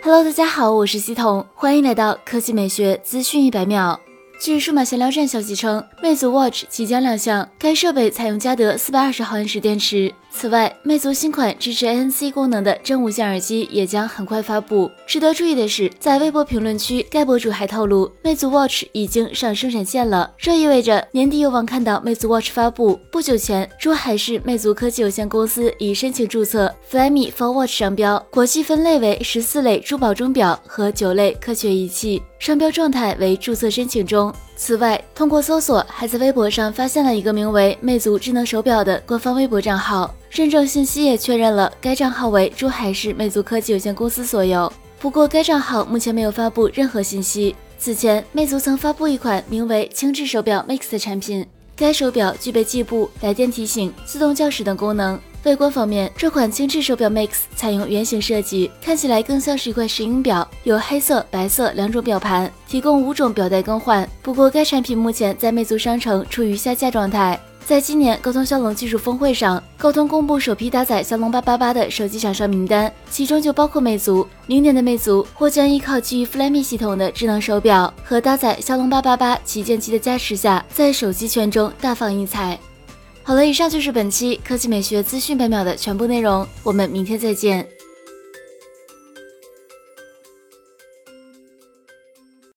Hello，大家好，我是西彤，欢迎来到科技美学资讯一百秒。据数码闲聊站消息称，魅族 Watch 即将亮相，该设备采用嘉德四百二十毫安时电池。此外，魅族新款支持 ANC 功能的真无线耳机也将很快发布。值得注意的是，在微博评论区，该博主还透露，魅族 Watch 已经上生产线了，这意味着年底有望看到魅族 Watch 发布。不久前，珠海市魅族科技有限公司已申请注册 Flyme for Watch 商标，国际分类为十四类珠宝钟表和九类科学仪器，商标状态为注册申请中。此外，通过搜索，还在微博上发现了一个名为“魅族智能手表”的官方微博账号，认证信息也确认了该账号为珠海市魅族科技有限公司所有。不过，该账号目前没有发布任何信息。此前，魅族曾发布一款名为“轻质手表 Mix” 的产品，该手表具备计步、来电提醒、自动校时等功能。外观方面，这款轻质手表 Mix 采用圆形设计，看起来更像是一块石英表，有黑色、白色两种表盘，提供五种表带更换。不过，该产品目前在魅族商城处于下架状态。在今年高通骁龙技术峰会上，高通公布首批搭载骁龙八八八的手机厂商名单，其中就包括魅族。明年的魅族或将依靠基于 Flyme 系统的智能手表和搭载骁龙八八八旗舰机的加持下，在手机圈中大放异彩。好了，以上就是本期科技美学资讯百秒的全部内容，我们明天再见。